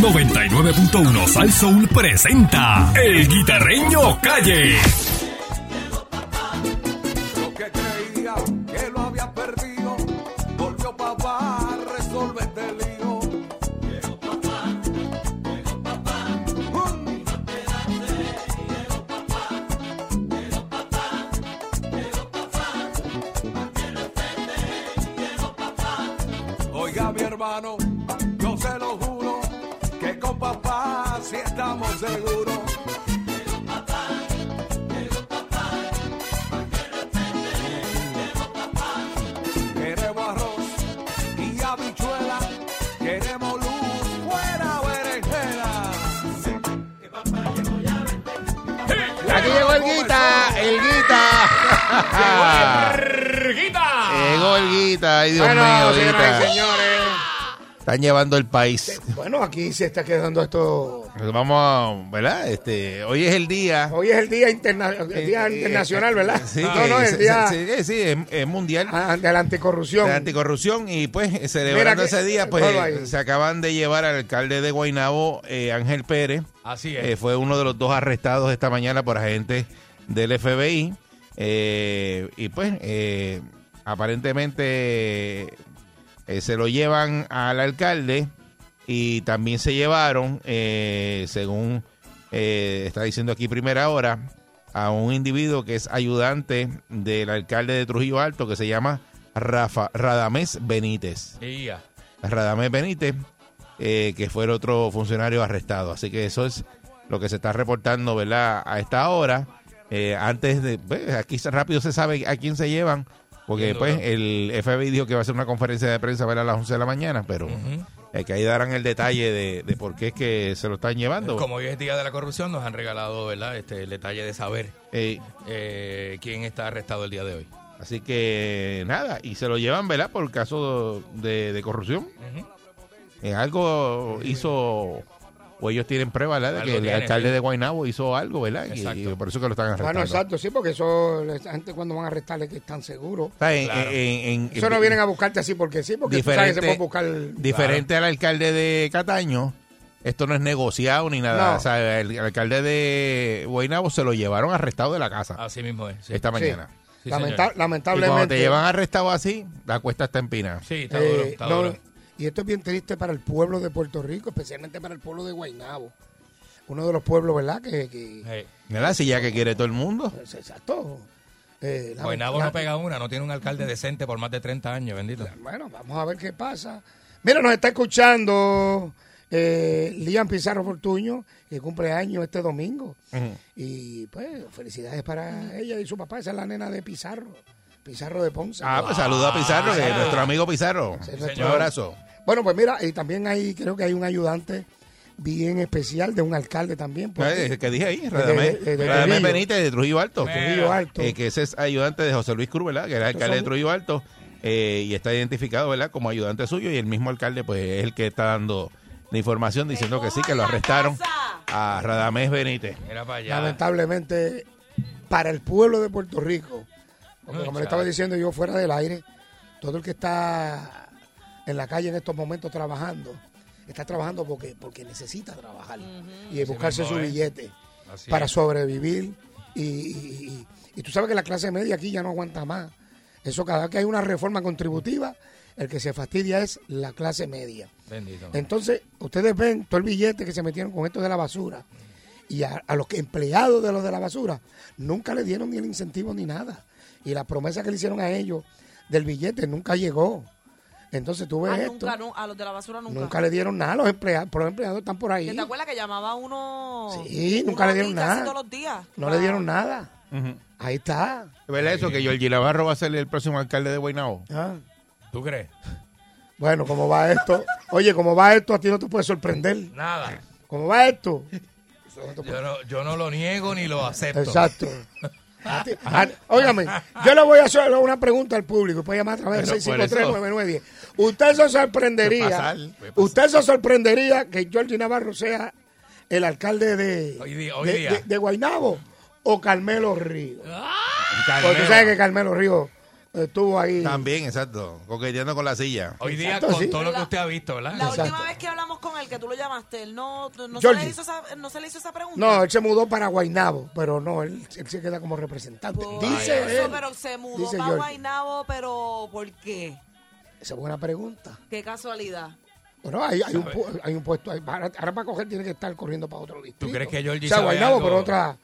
99.1 Sal Soul presenta El Guitarreño Calle. Lo que creía que lo había perdido, papá lío. Oiga mi hermano, yo se lo juro, que papá sí estamos seguros. Queremos arroz y habichuela. Queremos luz fuera berenjena. Aquí llegó el guita, el guita. Llegó el guita, ay Dios Bueno, mío, señoras y guita. señores. Están llevando el país. Bueno, aquí se está quedando esto. Vamos a, ¿verdad? Este, hoy es el día. Hoy es el Día, interna- el día eh, Internacional, ¿verdad? Sí, no, que no, se- el Día se- sí, sí, es, es mundial ah, de la anticorrupción. de anticorrupción y pues celebrando que- ese día pues se acaban de llevar al alcalde de Guaynabo, eh, Ángel Pérez. Así Eh, fue uno de los dos arrestados esta mañana por agentes del FBI. eh, y pues, eh, aparentemente eh, se lo llevan al alcalde y también se llevaron, eh, según eh, está diciendo aquí primera hora, a un individuo que es ayudante del alcalde de Trujillo Alto que se llama Rafa, Radamés Benítez. Radamés Benítez, eh, que fue el otro funcionario arrestado. Así que eso es lo que se está reportando, ¿verdad? A esta hora. Eh, antes de, pues, aquí rápido se sabe a quién se llevan, porque Sin pues el FBI dijo que va a hacer una conferencia de prensa ¿verdad? a las 11 de la mañana, pero eh, que ahí darán el detalle de, de por qué es que se lo están llevando. Como hoy es Día de la Corrupción, nos han regalado ¿verdad? Este, el detalle de saber Eh, eh, quién está arrestado el día de hoy. así que nada, y se lo llevan, ¿verdad? Por caso de, de corrupción. Eh, algo hizo, o ellos tienen pruebas, ¿verdad? De que el tiene, alcalde sí. de Guaynabo hizo algo, ¿verdad? Y- Exacto. Y, por eso que lo están arrestando. Bueno, exacto, sí, porque eso, la gente cuando van a arrestarle que están seguros. O sea, en- Claro. en- en- Eso no vienen a buscarte así porque sí, porque tú sabes que se pueden buscar. diferente al alcalde de Cataño, esto no es negociado ni nada. No. O sea, el, el alcalde de Guaynabo se lo llevaron arrestado de la casa Así mismo es. Sí, esta mañana. Sí, Lamenta- señor. Y lamentablemente. cuando te llevan arrestado así, la cuesta está empinada. Sí, está eh, duro, está no, duro. Y esto es bien triste para el pueblo de Puerto Rico, especialmente para el pueblo de Guaynabo. Uno de los pueblos, ¿verdad? Que, que Hey, ¿Verdad? Si ya que quiere todo el mundo. pues, exacto. Eh, la- Guaynabo la- no pega una, no tiene un alcalde decente por más de 30 años, bendito. Bueno, vamos a ver qué pasa. Mira, nos está escuchando eh, Lian Pizarro Fortuño, que cumple años este domingo. Y pues, felicidades para ella y su papá. Esa es la nena de Pizarro, Pizarro de Ponce. Ah, pues saluda a Pizarro, que es nuestro amigo Pizarro. Sí, Un señor. abrazo. Bueno, pues mira, y también hay, creo que hay un ayudante bien especial de un alcalde también. pues, Eh, que dije ahí, Radamés, de- de Radamés Trujillo. Benítez de Trujillo Alto. Trujillo Alto. Eh, que ese es ayudante de José Luis Cruz, ¿verdad? Que era alcalde de Trujillo Alto eh, y está identificado, ¿verdad? Como ayudante suyo y el mismo alcalde, pues, es el que está dando la información diciendo que sí, que lo arrestaron a Radamés Benítez. Mira para allá. lamentablemente para el pueblo de Puerto Rico, porque como le estaba diciendo yo fuera del aire, todo el que está en la calle en estos momentos trabajando, está trabajando porque, porque necesita trabajar y buscarse mismo su billete Así para es. sobrevivir. Y, y- y- y tú sabes que la clase media aquí ya no aguanta más. Eso cada vez que hay una reforma contributiva, el que se fastidia es la clase media. Bendito. Entonces, ustedes ven todo el billete que se metieron con esto de la basura. Y a, a los que empleados de los de la basura nunca le dieron ni el incentivo ni nada. Y la promesa que le hicieron a ellos del billete nunca llegó. Entonces tú ves Ah, esto. nunca, no, a los de la basura nunca. Nunca le dieron nada a los empleados. Pero los empleados están por ahí. ¿Que ¿Te acuerdas que llamaba uno? Sí, uno nunca le dieron nada. todos los días. No le dieron nada. Ahí está. ¿Es verdad eso que Georgie Navarro va a ser el próximo alcalde de Guaynabo? Ah. ¿Tú crees? Bueno, ¿cómo va esto? Oye, ¿cómo va esto? A ti no te puede sorprender. Nada. ¿Cómo va esto? Yo no, yo no lo niego ni lo acepto. Exacto. A ti- a- Óigame, yo le voy a hacer una pregunta al público. Puede llamar a través eso- 653-9910. Usted se Puede sorprendería. pasar, puede pasar. Usted se sorprendería que Georgie Navarro sea el alcalde de, Hoy día- hoy de, día. de- de Guaynabo o Carmelo Ríos. Carmelo. Porque tú sabes que Carmelo Ríos Estuvo ahí. También, exacto. Coqueteando con la silla. Hoy día, Exacto, con sí. todo lo que usted ha visto, ¿verdad? La Exacto. última vez que hablamos con él, que tú lo llamaste, él no, no, se, le hizo esa, no se le hizo esa pregunta. No, él se mudó para Guaynabo, pero no, él, él se queda como representante. Por Dice eso, él. pero se mudó Dice para Georgie. Guaynabo, pero ¿por qué? Esa es buena pregunta. Qué casualidad. Bueno, hay, hay, un, pu- hay un puesto ahí. Ahora, ahora para coger tiene que estar corriendo para otro distrito. ¿Tú crees que Georgie O sea, sabe Guaynabo, algo? pero otra,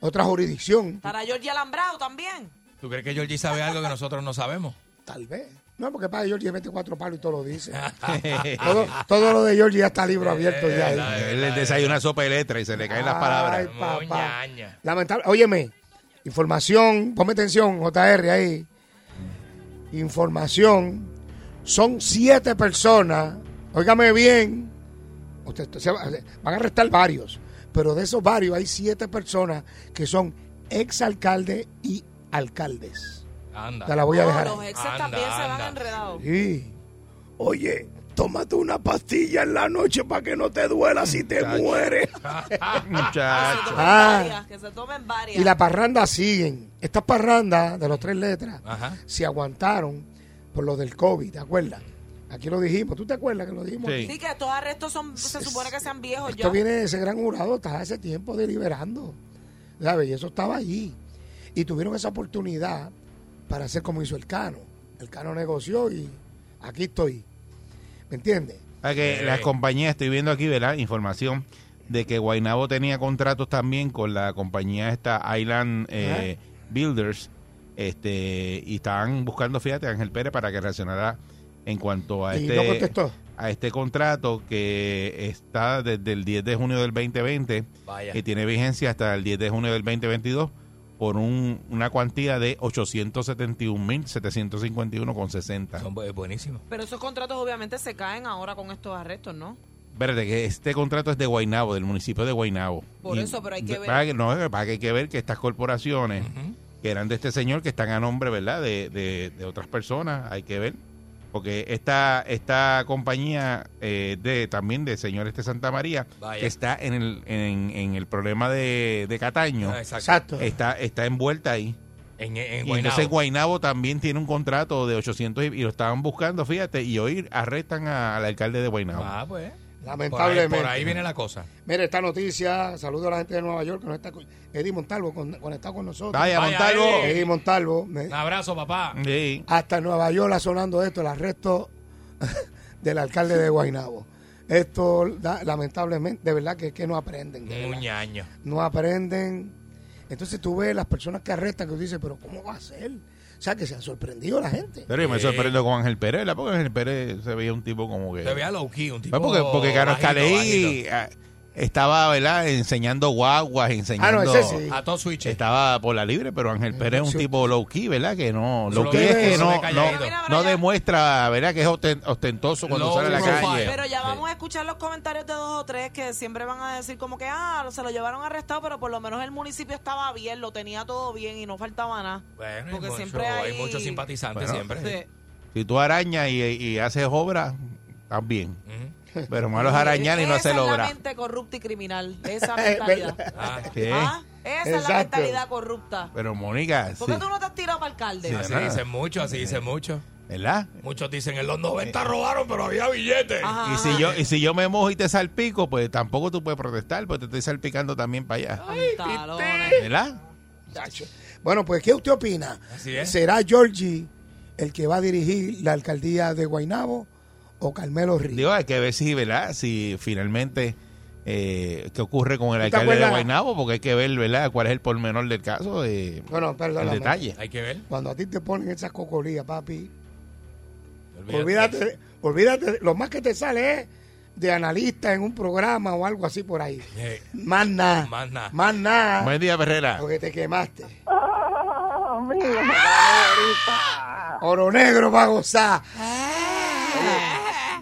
otra jurisdicción. Para Georgie Alambrado también. ¿Tú crees que Georgie sabe algo que nosotros no sabemos? Tal vez. No, porque para Georgie mete cuatro palos y todo lo dice. todo, todo lo de Georgie ya está libro abierto ya. ahí. Eh, Él le desayuna sopa de letra y se le caen las Ay, palabras. papá. Moñaña. Lamentable. Óyeme, información, ponme atención, JR ahí. Información. Son siete personas. Óigame bien. Usted, se va- van a arrestar varios. Pero de esos varios hay siete personas que son exalcaldes y alcaldes. Anda. Te la voy a No, dejar. los exes Anda, también se van anda. enredados. Sí. Oye, tómate una pastilla en la noche para que no te duela si te mueres. Muchacho. Ah. Varias, que se tomen varias. Y las parrandas siguen. Estas parrandas de los tres letras Ajá. se aguantaron por lo del COVID, ¿te acuerdas? Aquí lo dijimos. ¿Tú te acuerdas que lo dijimos? Sí. Sí, que estos arrestos son, se supone que sean viejos Esto ya. viene de ese gran jurado, está hace tiempo deliberando. ¿Sabes? Y eso estaba allí. Y tuvieron esa oportunidad para hacer como hizo el Cano. El Cano negoció y aquí estoy. ¿Me entiendes? Ah, que Sí. las compañías, estoy viendo aquí, ¿verdad? Información de que Guaynabo tenía contratos también con la compañía esta Island eh, Builders este y estaban buscando, fíjate, a Ángel Pérez para que reaccionara en cuanto a Y este no a este contrato que está desde el 10 de junio del 2020 Vaya. que tiene vigencia hasta el 10 de junio del 2022 por un, una cuantía de 871.751,60. Son bu- buenísimos. Pero esos contratos obviamente se caen ahora con estos arrestos, ¿no? Espérate, que este contrato es de Guaynabo, del municipio de Guaynabo. Por eso, pero hay que ver. Para que, no, para que hay que ver que estas corporaciones, que eran de este señor, que están a nombre, ¿verdad?, de, de, de otras personas, hay que ver. Porque esta, esta compañía eh, de también de señor este Santa María, Vaya. que está en el, en, en el problema de, de Cataño, Ah, exacto. Está, está envuelta ahí. En, en Y Guaynabo. entonces Guaynabo también tiene un contrato de 800 y, y lo estaban buscando, fíjate, y hoy arrestan a- al alcalde de Guaynabo. Ah, pues. Por ahí, Lamentablemente. por ahí viene la cosa. Mire, esta noticia, saludo a la gente de Nueva York que nos está con- Eddie Montalvo con- conectado con nosotros. Vaya, Vaya, Montalvo. Eddie. Eddie Montalvo, me- Un abrazo, papá. Sí. hasta Nueva York sonando esto, el arresto del alcalde de Guaynabo. Esto, da- lamentablemente, de verdad que, que no aprenden. de verdad. Muñaño. No aprenden. Entonces tú ves las personas que arrestan que tú dices, pero ¿cómo va a ser? O sea, que se ha sorprendido la gente. Pero yo me Sí. sorprendo con Ángel Pérez, ¿verdad? Porque Ángel Pérez se veía un tipo como que... Se veía low key, un tipo. Pues porque, porque Carlos bajito, Caley ah, estaba, ¿verdad? Enseñando guaguas, enseñando... Ah, no, ese sí. A todo switch. Estaba por la libre, pero Ángel Pérez es un tipo low key, ¿verdad? Que no, low lo key es que no, no, demuestra, ¿verdad? Que es osten- ostentoso cuando Low sale a la calle. Pero ya vamos a escuchar los comentarios de dos o tres que siempre van a decir como que, ah, se lo llevaron arrestado, pero por lo menos el municipio estaba bien, lo tenía todo bien y no faltaba nada. Bueno, hay, Porque mucho- siempre hay hay- muchos simpatizantes Bueno. siempre. Sí. Si tú arañas y, y haces obra, estás bien. Pero malo es arañar y no Esa hacer es la mente corrupta y criminal, esa mentalidad. Ah, ¿Qué? ¿Ah? Esa es la mentalidad corrupta. Pero Mónica, ¿Por sí, qué tú no te has tirado para alcalde? así nada. dicen mucho, así dicen mucho. ¿verdad? Muchos dicen en los 90 robaron, pero había billetes. Ajá, Y si ajá. yo y si yo me mojo y te salpico, pues tampoco tú puedes protestar, porque te estoy salpicando también para allá. Pantalones. ¿Verdad? Chacho. Bueno, pues, ¿qué usted opina? Así es. ¿Será Georgie el que va a dirigir la alcaldía de Guaynabo o Carmelo Ríos? Digo, hay que ver si, ¿verdad? Si finalmente eh, qué ocurre con el ¿Tú te alcalde de? Guaynabo, porque hay que ver, ¿verdad? Cuál es el pormenor del caso, eh, Bueno, el perdóname. detalle. Hay que ver. Cuando a ti te ponen esas cocolías, papi, Olvídate. olvídate, olvídate, lo más que te sale es de analista en un programa o algo así por ahí. Eh, Más nada. Más nada. Más nada. Buen día, Ferrera. Porque te quemaste. Oro negro va a gozar.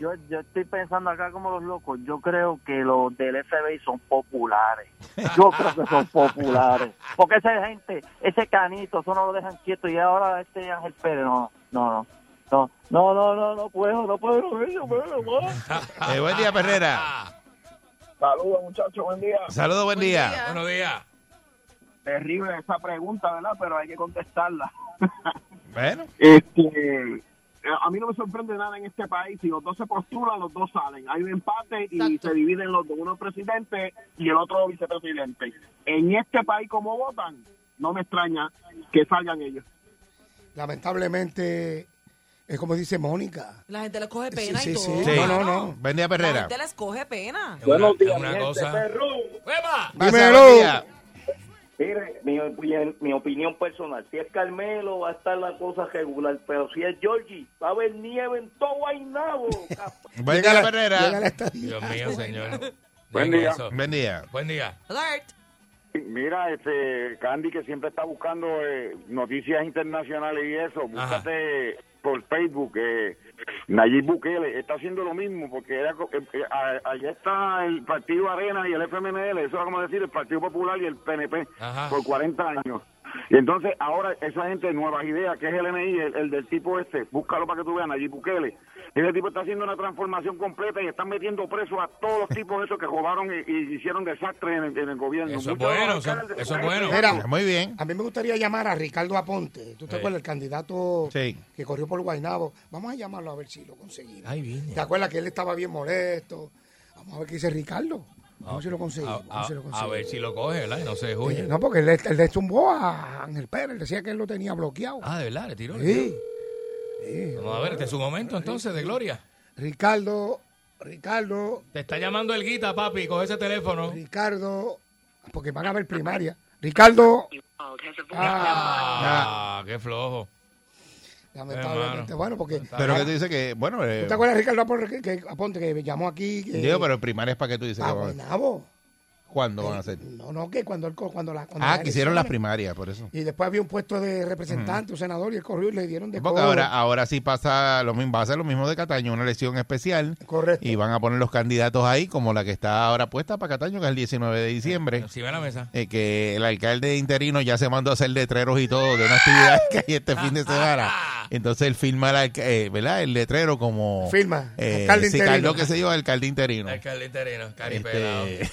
Yo, yo estoy pensando acá como los locos. Yo creo que los del FBI son populares. Yo creo que son populares. Porque esa gente, ese canito, eso no lo dejan quieto. Y ahora este Ángel Pérez, no, no, no. No, no, no, no, no puedo, no puedo, no puedo, no puedo. Eh, buen día, Ferrera. Ah, Saludos, muchachos, buen día. Saludos, buen, Buen día. día. buenos días. Terrible esa pregunta, ¿verdad? Pero hay que contestarla. Bueno, Este, a mí no me sorprende nada en este país. Si los dos se postulan, los dos salen. Hay un empate y Exacto. se dividen los dos. Uno presidente y el otro vicepresidente. En este país, como votan, no me extraña que salgan ellos. Lamentablemente, es como dice Mónica. La gente les coge pena Sí, y sí, todo. sí. Sí. No, no, no. buen día, La Perrera. gente les coge pena. Una, Buenos días, es una gente, cosa. Dímelo. Mire, mi, opinión- mi opinión personal, si es Carmelo va a estar la cosa regular, pero si es Georgie, va a haber nieve en todo Guaynabo. Día, la- estadía. Dios mío, señor. Día. Buen día. Buen día. Alert. Mira, este Candy que siempre está buscando eh, noticias internacionales y eso, búscate por Facebook eh, Nayib Bukele está haciendo lo mismo porque era eh, eh, allá está el Partido Arena y el FMNL, eso era como decir el Partido Popular y el PNP Ajá. por 40 años. Y entonces ahora esa gente de nuevas ideas, que es el NI, el, el del tipo este, búscalo para que tú veas, Nayib Bukele. Ese tipo está haciendo una transformación completa y están metiendo presos a todos los tipos esos que robaron y, y hicieron desastres en el, en el gobierno. Eso es bueno, eso- es bueno. Mira, Muy bien. a mí me gustaría llamar a Ricardo Aponte. ¿Tú te Sí. acuerdas? El candidato Sí. que corrió por Guaynabo. Vamos a llamarlo a ver si lo conseguimos. ¿Te acuerdas que él estaba bien molesto? Vamos a ver qué dice Ricardo. Vamos a ver si lo A, conseguimos. a- a ver si lo a conseguimos. ver si lo coge, ¿verdad? Y no se Eh, huye. no, porque él, le- él le tumbó a Ángel Pérez. Decía que él lo tenía bloqueado. Ah, de verdad, le tiró. le sí. tiró. sí. Vamos a ver, este es su momento entonces de gloria. Ricardo, Ricardo, Te está llamando el guita, papi, coge ese teléfono. Ricardo, porque van a ver primaria. Ricardo, ah, Ah, qué flojo. Lamentablemente. Bueno, porque. Pero que tú dices que, bueno, eh, ¿Tú te acuerdas, Ricardo Aponte, que, que- Aponte, que me llamó aquí? Que, digo, pero primarias para que tú dices a que. ¿Cuándo van a ser? No, no, que cuando él co- cuando la, cuando Ah, las que hicieron las primarias, por eso. Y después había un puesto de representante, un senador, y él corrió y le dieron de Porque codo. ahora, ahora sí pasa lo mismo, va a ser lo mismo de Cataño, una elección especial. Correcto. Y van a poner los candidatos ahí, como la que está ahora puesta para Cataño, que es el 19 de diciembre. Encima de la mesa. Eh, que el alcalde interino ya se mandó a hacer letreros y todo de una actividad que hay este fin de semana. Entonces él firma el, alca- eh, ¿verdad? el letrero como... Firma, Eh, alcalde sí, interino. Carlos, que se lleva alcalde interino. Alcalde interino, caripelado. Este-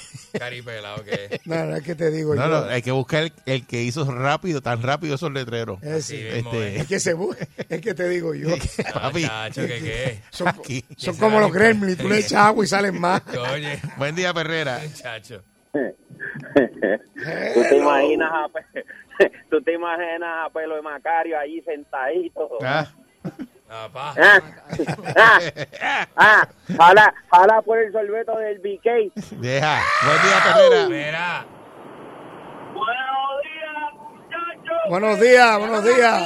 Caripelado que No, no, es que te digo No, yo. no, hay que buscar el, el que hizo rápido, tan rápido esos letreros. Ese. mismo Este, Es que se bu- es que te digo yo. papi, Chacho, que qué. Son, aquí. son como los gremlins, tú le echas agua y salen más. Oye, Buen día, Perrera. chacho. ¿Tú te imaginas a, Pe- tú te imaginas a Pelo de Macario ahí sentadito? Ah, Papá. Ah, ah, ah, jala, jala por el sorbeto del BK. deja. Buen día, Perrera. Mira. Buenos días, muchachos. Buenos días, buenos días.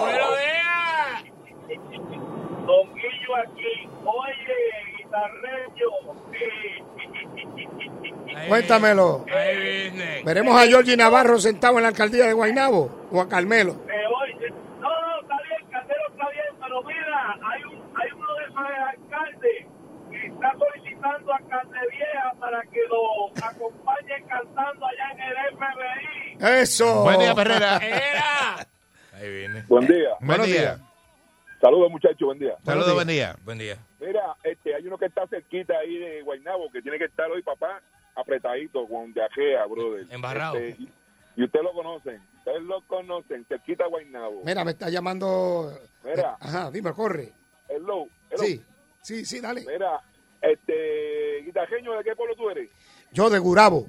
Buenos días. Don Guillo aquí. Oye, guitarreño. Cuéntamelo. viene, Ahí viene. Veremos a Georgie Navarro sentado en la alcaldía de Guaynabo o a Carmelo. Eh, oye, no, no, está bien, Caldero está bien, pero mira, hay, un, hay uno de esos alcaldes que está solicitando a Caldevieja para que lo acompañe cantando allá en el FBI. Eso. Buen día, Perrera. Era. Ahí viene. Buen día. Buen Buenos día. días. Saludos, muchachos. Buen día. Saludos, buen día. Buen día. Mira, este, hay uno que está cerquita ahí de Guaynabo que tiene que estar hoy, papá, apretadito con de ajea, brother. Embarrado. Este, y, y ustedes lo conocen. Ustedes lo conocen. Cerquita de Guaynabo. Mira, me está llamando. Mira. Ajá, dime, corre. Hello. hello. Sí, sí, sí, dale. Mira, este, guitarreño, ¿de qué pueblo tú eres? Yo de Gurabo.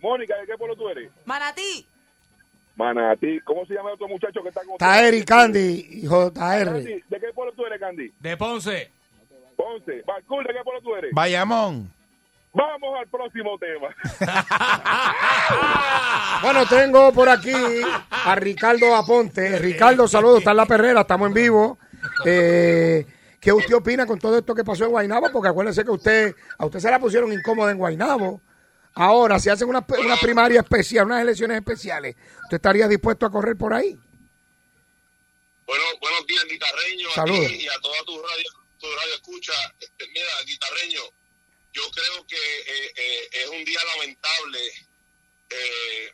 Mónica, ¿de qué pueblo tú eres? Manatí. Manatí. ¿Cómo se llama el otro muchacho que está con Taeri Candy, hijo Taeri. ¿De qué pueblo tú eres, Candy? De Ponce. Ponce. Barcul, ¿de qué pueblo tú eres? Bayamón. Vamos al próximo tema. Bueno, tengo por aquí a Ricardo Aponte. Ricardo, saludos, está en la perrera, estamos en vivo. Eh, ¿Qué usted opina con todo esto que pasó en Guaynabo? Porque acuérdese que usted, a usted se la pusieron incómoda en Guaynabo. Ahora, si hacen una, una primaria especial, unas elecciones especiales, ¿usted estaría dispuesto a correr por ahí? Bueno, buenos días, guitarreño. a Saludos. ti Y a toda tu radio, tu radio escucha. Este, mira, guitarreño, yo creo que eh, eh, es un día lamentable. Eh,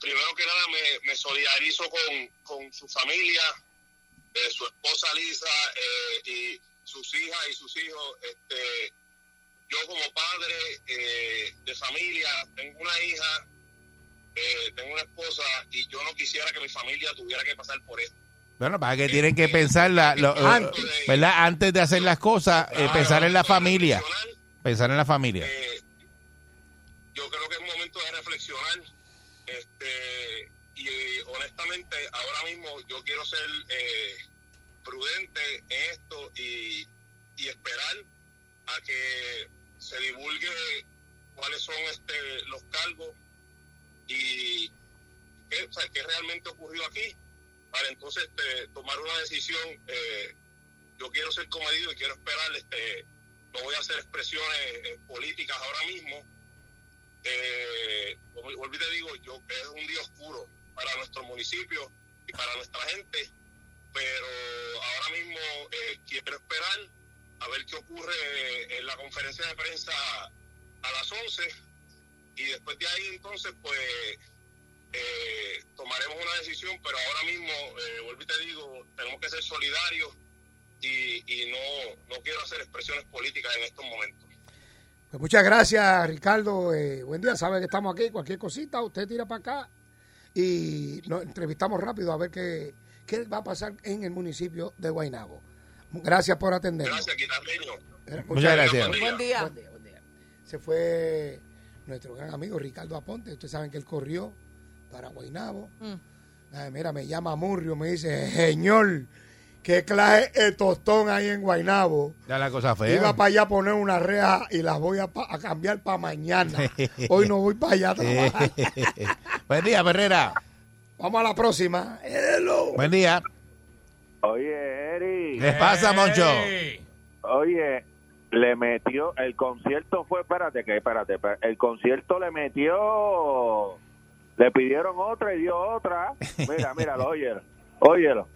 primero que nada, me, me solidarizo con, con su familia, eh, su esposa Lisa y sus hijas y sus hijos. Este, yo como padre eh, de familia tengo una hija eh, tengo una esposa y yo no quisiera que mi familia tuviera que pasar por esto. Bueno, para que tienen que pensar, la, lo- Antes. ¿verdad? Antes de hacer las cosas, eh, pensar en la familia. Pensar en la familia. Eh, yo creo que es momento de reflexionar. Este, y eh, honestamente, ahora mismo yo quiero ser eh, prudente en esto y, y esperar a que se divulgue cuáles son este, los cargos y qué, sea, qué realmente ocurrió aquí para entonces este, tomar una decisión. eh, yo quiero ser comedido y quiero esperar, este, no voy a hacer expresiones eh, políticas ahora mismo. Eh, te digo, yo es un día oscuro para nuestro municipio y para nuestra gente, pero ahora mismo eh, quiero esperar a ver qué ocurre en la conferencia de prensa a las 11 y después de ahí entonces pues eh, tomaremos una decisión, pero ahora mismo, eh, vuelvo y te digo, tenemos que ser solidarios y, y no, no quiero hacer expresiones políticas en estos momentos. Pues muchas gracias, Ricardo. Eh, buen día, sabe que estamos aquí. Cualquier cosita, usted tira para acá y nos entrevistamos rápido a ver qué, qué va a pasar en el municipio de Guaynabo. Gracias por atendernos. Gracias. Eh, Muchas gracias. Buen día. Buen día, buen día. Se fue nuestro gran amigo Ricardo Aponte. Ustedes saben que él corrió para Guaynabo. Mm. Ay, mira, me llama Murrio, me dice, señor, qué clase de tostón hay en Guaynabo. Ya la cosa fea. Iba para allá a poner una reja y las voy a, pa- a cambiar para mañana. Hoy no voy para allá a trabajar. Buen día, Herrera. Vamos a la próxima. Hello. Buen día. Oye, Eri. ¿Qué pasa, Moncho? Oye, le metió, el concierto fue, espérate, que espérate, espérate, el concierto le metió, le pidieron otra y dio otra. Mira, míralo, óyelo, óyelo.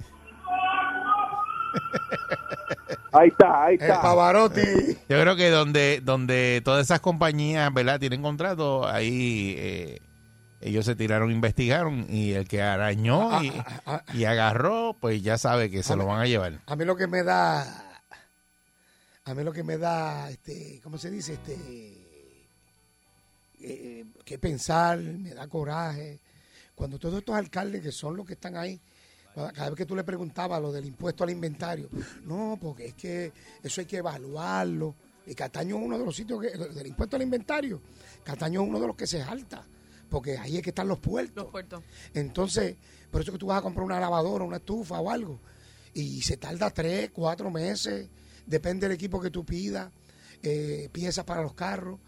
Ahí está, ahí El está. Pavarotti. Yo creo que donde donde todas esas compañías, ¿verdad? Tienen contrato, ahí eh, ellos se tiraron, investigaron y el que arañó y, y agarró, pues ya sabe que se lo van a llevar. A mí lo que me da, a mí lo que me da, este, ¿cómo se dice? Este, eh, que pensar, me da coraje. Cuando todos estos alcaldes que son los que están ahí, cada cada vez que tú le preguntabas lo del impuesto al inventario, no, porque es que eso hay que evaluarlo. Y Cataño es uno de los sitios que, del impuesto al inventario, Cataño es uno de los que se salta, porque ahí es que están los puertos. Los puertos. Entonces, por eso que tú vas a comprar una lavadora, una estufa o algo, y se tarda tres, cuatro meses, depende del equipo que tú pidas, eh, piezas para los carros,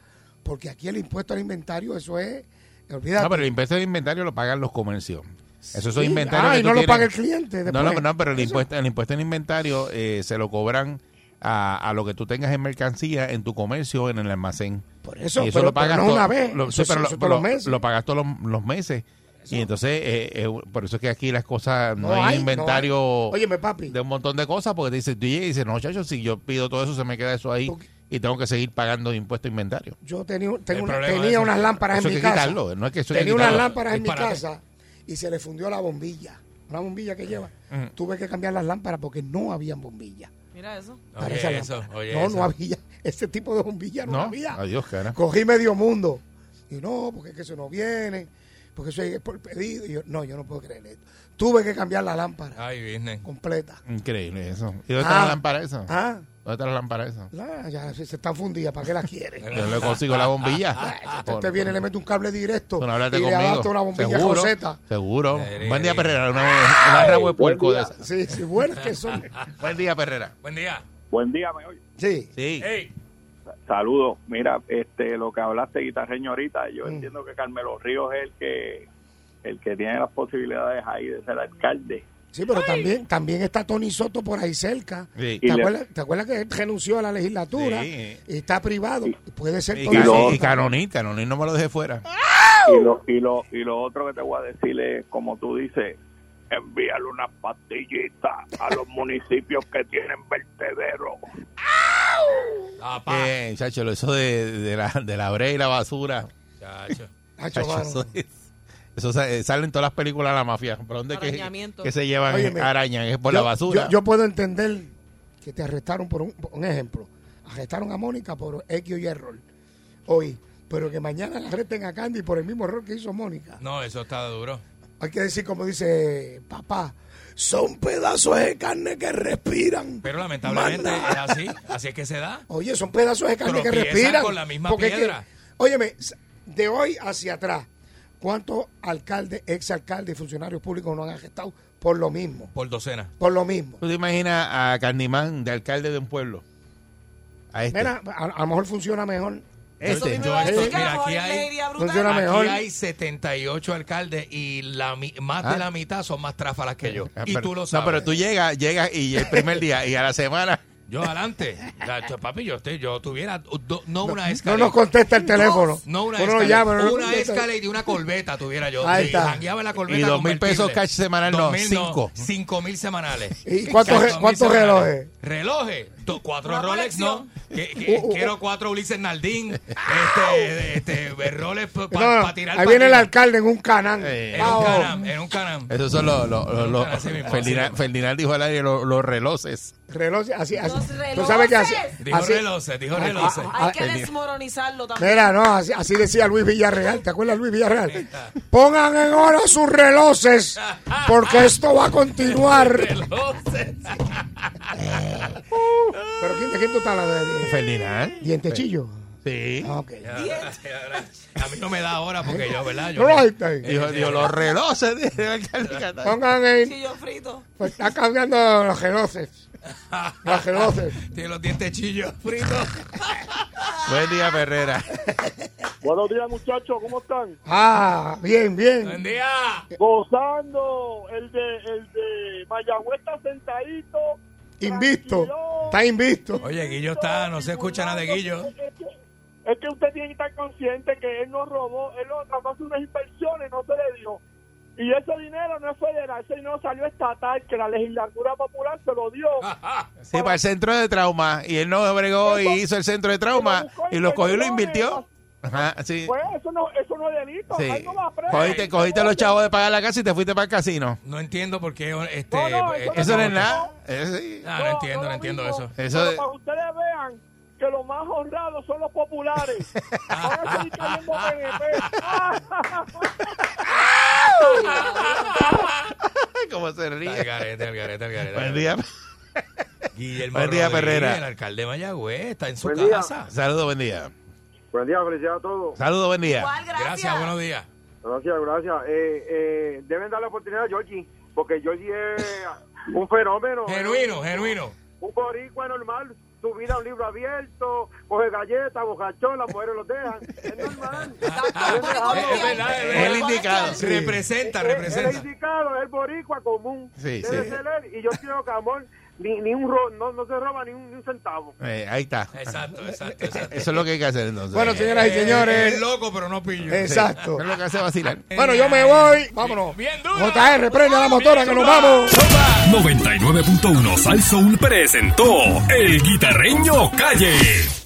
porque aquí el impuesto al inventario, eso es, olvídate. No, pero el impuesto de inventario lo pagan los comercios. Esos son Sí, inventarios ah, y no lo tienes. paga el cliente No, después. no, no, pero el Eso- impuesto, el impuesto en inventario eh, se lo cobran a, a lo que tú tengas en mercancía en tu comercio en el almacén. Por eso, Y pero- pero no una vez, lo- eso- sí, pero eso lo- todos los lo- meses. Lo pagas todos los, los meses. Y entonces, eh, eh, por eso es que aquí las cosas, no, No hay, hay, no inventario hay. Óyeme, papi. de un montón de cosas, porque te dice, tú dices, no, chacho, si yo pido todo eso, se me queda eso ahí y tengo que seguir pagando impuesto a inventario. Yo tenía, tengo una- tenía unas lámparas eso en mi casa. quitarlo, no es que eso hay que tenía unas lámparas en mi casa y se le fundió la bombilla. Una bombilla que lleva. Ujú. Tuve que cambiar las lámparas porque no habían bombillas. Mira eso. Oye eso, oye no, eso. no había. Ese tipo de bombilla no, No, había. adiós, cara. Cogí medio mundo. Y no, porque es que eso no viene. Porque eso es por pedido. Y yo, no, yo no puedo creer esto. Tuve que cambiar la lámpara Ay, business. completa. Increíble eso. ¿Y dónde Ah. está la lámpara esa? Ah. ¿Dónde está la lámpara esa? La- ya se, se están fundidas. ¿Para qué la quiere? Yo le consigo la bombilla. Ah, Usted viene, le mete un cable directo no y le conmigo. adapta una bombilla seguro, roseta. Seguro. Eh, Buen día, eh, Perrera. Una, una rabo de puerco de esa. Sí, sí, buenas que son. Buen día, Perrera. Buen día. Buen día, me oye. Sí. Sí. Hey. Saludos. Mira, este, lo que hablaste guitarreño ahorita, yo Mm. entiendo que Carmelo Ríos es el que, el que tiene las posibilidades ahí de ser alcalde. Sí, pero también, también está Tony Soto por ahí cerca. Sí. ¿Te, acuerdas, ¿Te acuerdas que él renunció a la legislatura? Sí. Y está privado. Puede ser Y, Tony Soto. y Canonit, Canonit no me lo dejé fuera. Y lo, y, lo, y lo otro que te voy a decir es, como tú dices, envíale unas pastillitas a los municipios que tienen vertedero. Eh, chacho, eso de, de la, de la brea y la basura. Chacho. Hacho, Chacho, mano. Eso eh, sale en todas las películas de la mafia. ¿Por dónde que, Arañamiento. que se llevan Óyeme, arañas? Es por yo, la basura. Yo, yo puedo entender que te arrestaron por un, por un ejemplo. Arrestaron a Mónica por X y error. Hoy, pero que mañana la arresten a Candy por el mismo error que hizo Mónica. No, eso está duro. Hay que decir, como dice papá, son pedazos de carne que respiran. Pero lamentablemente Manda. es así. Así es que se da. Oye, son pedazos de carne que respiran. con la misma es que- piedra. óyeme, de hoy hacia atrás, ¿cuántos alcaldes, exalcaldes y funcionarios públicos no han arrestado por lo mismo? Por docena. Por lo mismo. ¿Tú te imaginas a Candimán de alcalde de un pueblo? A este. Mira, a, a lo mejor funciona mejor. Este. Yo estoy- mira, aquí hay, Funciona aquí mejor. hay 78 alcaldes y la, mi- más Ah. de la mitad son más tráfalas que yo. Ah, Y tú lo sabes. No, pero tú llegas, llegas y el primer día y a la semana. Yo adelante. Yo, papi, yo, estoy, yo tuviera do- no, una No escala. nos contesta el teléfono. No una llama, no nos una. Escalade y una corbeta tuviera yo. Ahí Y está. la Y dos mil pesos cash semanal, no, mil cinco. Cinco mil semanales. ¿Y cuántos cuántos relojes? Relojes. Cuatro Rolex, ¿no? Que- que- Uh, uh, quiero cuatro Ulises Naldín. Este, este, Rolex para No, no, tirar ahí pa' viene el arriba. alcalde en un canán. Eh, En un canam, en un canam. Esos son los. los, los- los- Ferdinand. Ferdinand dijo al aire los, los relojes. Reloj, así, así. Los Tú sabes que así. relojes. Dijo así- relojes, dijo Ah, relojes. ah, Hay que el- desmoronizarlo también. Mira, no, así, así decía Luis Villarreal. ¿Te acuerdas Luis Villarreal? Pongan en hora sus relojes porque esto va a continuar. Relojes. Pero ¿quién, ¿de quién tú estás hablando? ¿De- de- Ferdinand. ¿Dientechillo? Sí. Ah, ok. A mí no me da ahora porque yo, ¿verdad? Yo No lo oíste ahí. Dijo, dijo, los relojes. dijo el. Pongan en. Chillo frito. Pues está cambiando los relojes. Los relojes. Tiene los dientes chillos fritos. Buen día, Ferrera. Buenos días, muchachos, ¿cómo están? Ah, bien, bien. Buen día. Gozando, el de, el de Mayagüez está sentadito. Invisto. Está invisto. Oye, Guillo está, no se escucha nada de Guillo. Es que, usted tiene que estar consciente que él no robó, él no trató hacer unas inversiones, no se le dio. Y ese dinero no es federal, ese dinero salió estatal, que la legislatura popular se lo dio. Sí, para el centro de trauma. Y él no bregó y hizo el centro de trauma. Y lo cogió y lo invirtió. Ajá, sí. Pues eso no, eso no es delito, Sí. él no va preso. Cogiste, cogiste los chavos de pagar la casa y te fuiste para el casino. No entiendo por qué este. No, no, este- Eso no es nada. Eso sí. Ah, no entiendo, no entiendo eso. Eso Pero de- para que ustedes vean que los más honrados son los populares. Van a seguir cayendo PNP. ¿Cómo se El ríe? garete, el garete, el garete. Buen día. Guillermo Buen día, Rodríguez, Herrera. El alcalde de Mayagüez está en su Buen día. casa. Saludos, buen día. Buen día, felicidades a todos. Saludos, buen día. Igual, gracias. Gracias, buenos días. Gracias, gracias. Eh, eh, deben dar la oportunidad a Georgie, porque Georgie es un fenómeno. Genuino, genuino. Un boricua normal, su vida un libro abierto, coge galletas, bocachón, las mujeres lo dejan. Es normal. Es verdad, es verdad. El indicado. Sí. Representa, Él es representa. indicado, es el boricua común. Sí, Debe sí. ser él. Y yo creo que amor, ni, ni un ro- no, no se roba ni un, ni un centavo. Eh, ahí está. Exacto, exacto, exacto. Eso es lo que hay que hacer entonces. Bueno, señoras y Es señores. loco, pero no pillo. Exacto. Es lo que hace vacilar. Bueno, yo me voy. Vámonos. Bien duro. JR, prende la motora que nos vamos. 99.1 Sal Soul presentó El Guitarreño Calle.